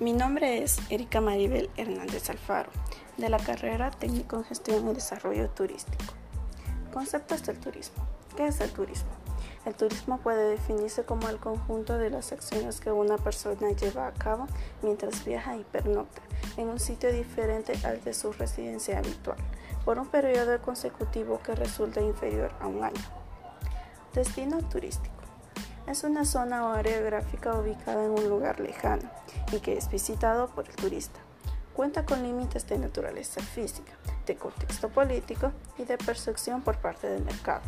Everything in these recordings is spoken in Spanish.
Mi nombre es Erika Maribel Hernández Alfaro, de la carrera Técnico en Gestión y Desarrollo Turístico. Conceptos del turismo. ¿Qué es el turismo? El turismo puede definirse como el conjunto de las acciones que una persona lleva a cabo mientras viaja y pernocta en un sitio diferente al de su residencia habitual, por un periodo consecutivo que resulta inferior a un año. Destino turístico. Es una zona o área gráfica ubicada en un lugar lejano y que es visitado por el turista. Cuenta con límites de naturaleza física, de contexto político y de percepción por parte del mercado.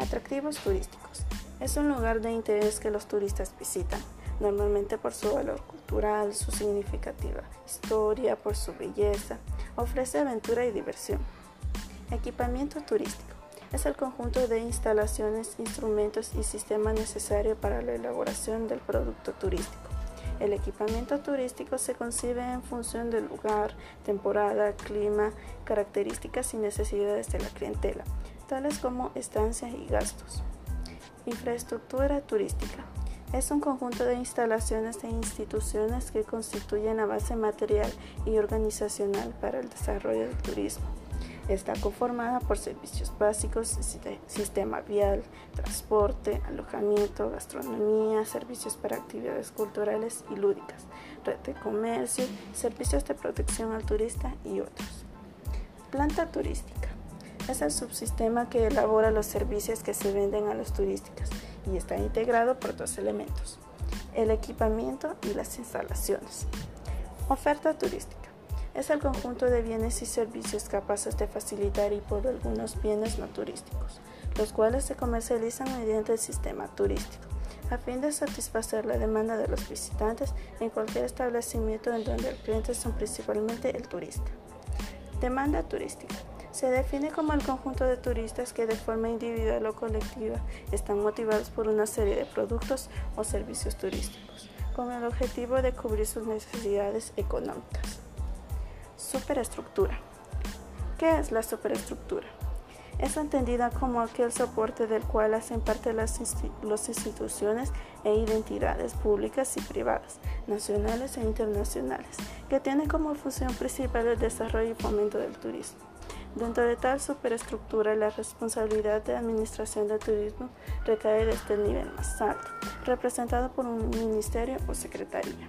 Atractivos turísticos. Es un lugar de interés que los turistas visitan, normalmente por su valor cultural, su significativa historia, por su belleza. Ofrece aventura y diversión. Equipamiento turístico es el conjunto de instalaciones, instrumentos y sistemas necesarios para la elaboración del producto turístico. El equipamiento turístico se concibe en función del lugar, temporada, clima, características y necesidades de la clientela, tales como estancias y gastos. Infraestructura turística. Es un conjunto de instalaciones e instituciones que constituyen la base material y organizacional para el desarrollo del turismo. Está conformada por servicios básicos, sistema vial, transporte, alojamiento, gastronomía, servicios para actividades culturales y lúdicas, red de comercio, servicios de protección al turista y otros. Planta turística. Es el subsistema que elabora los servicios que se venden a los turistas y está integrado por dos elementos, el equipamiento y las instalaciones. Oferta turística es el conjunto de bienes y servicios capaces de facilitar y por algunos bienes no turísticos, los cuales se comercializan mediante el sistema turístico, a fin de satisfacer la demanda de los visitantes en cualquier establecimiento en donde el cliente son principalmente el turista. Demanda turística. Se define como el conjunto de turistas que de forma individual o colectiva están motivados por una serie de productos o servicios turísticos, con el objetivo de cubrir sus necesidades económicas. Superestructura. ¿Qué es la superestructura? Es entendida como aquel soporte del cual hacen parte las, instituciones e identidades públicas y privadas, nacionales e internacionales, que tienen como función principal el desarrollo y fomento del turismo. Dentro de tal superestructura, la responsabilidad de administración del turismo recae desde el nivel más alto, representado por un ministerio o secretaría.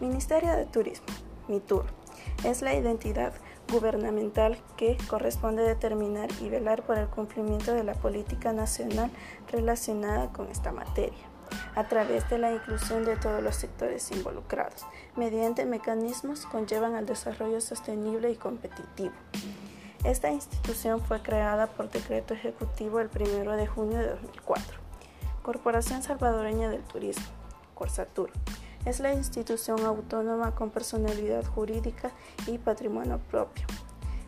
Ministerio de Turismo, MITUR es la identidad gubernamental que corresponde determinar y velar por el cumplimiento de la política nacional relacionada con esta materia, a través de la inclusión de todos los sectores involucrados, mediante mecanismos que conllevan al desarrollo sostenible y competitivo. Esta institución fue creada por decreto ejecutivo el 1 de junio de 2004. Corporación Salvadoreña del Turismo, Corsatur es la institución autónoma con personalidad jurídica y patrimonio propio,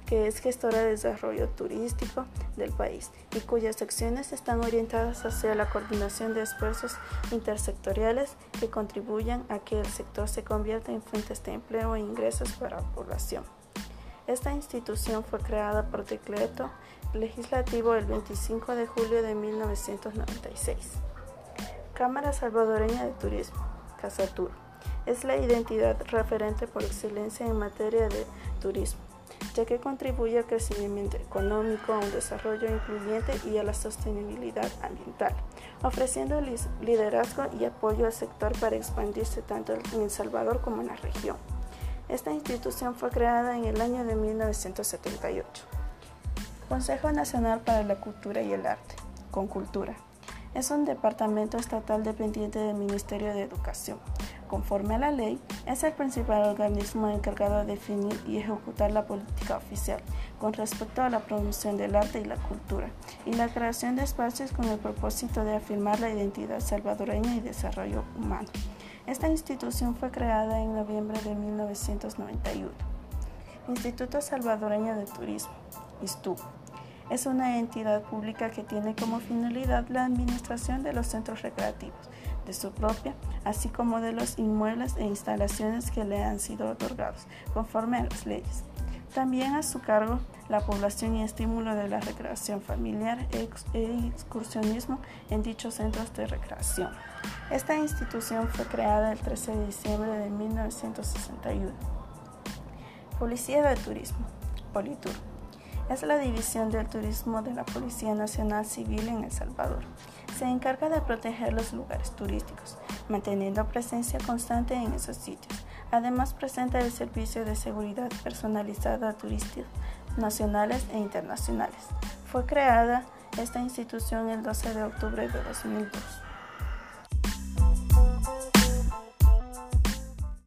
que es gestora de desarrollo turístico del país y cuyas acciones están orientadas hacia la coordinación de esfuerzos intersectoriales que contribuyan a que el sector se convierta en fuentes de empleo e ingresos para la población. Esta institución fue creada por decreto legislativo el 25 de julio de 1996. Cámara Salvadoreña de Turismo. Casatur. Es la identidad referente por excelencia en materia de turismo, ya que contribuye al crecimiento económico, a un desarrollo incluyente y a la sostenibilidad ambiental, ofreciendo liderazgo y apoyo al sector para expandirse tanto en El Salvador como en la región. Esta institución fue creada en el año de 1978. Consejo Nacional para la Cultura y el Arte, con Cultura. Es un departamento estatal dependiente del Ministerio de Educación. Conforme a la ley, es el principal organismo encargado de definir y ejecutar la política oficial con respecto a la promoción del arte y la cultura y la creación de espacios con el propósito de afirmar la identidad salvadoreña y desarrollo humano. Esta institución fue creada en noviembre de 1991. Instituto Salvadoreño de Turismo, ISTU es una entidad pública que tiene como finalidad la administración de los centros recreativos de su propia, así como de los inmuebles e instalaciones que le han sido otorgados conforme a las leyes. También a su cargo la población y estímulo de la recreación familiar e, e excursionismo en dichos centros de recreación. Esta institución fue creada el 13 de diciembre de 1961. Policía de Turismo, Politur. Es la división del turismo de la Policía Nacional Civil en El Salvador. Se encarga de proteger los lugares turísticos, manteniendo presencia constante en esos sitios. Además presenta el servicio de seguridad personalizada a turistas nacionales e internacionales. Fue creada esta institución el 12 de octubre de 2002.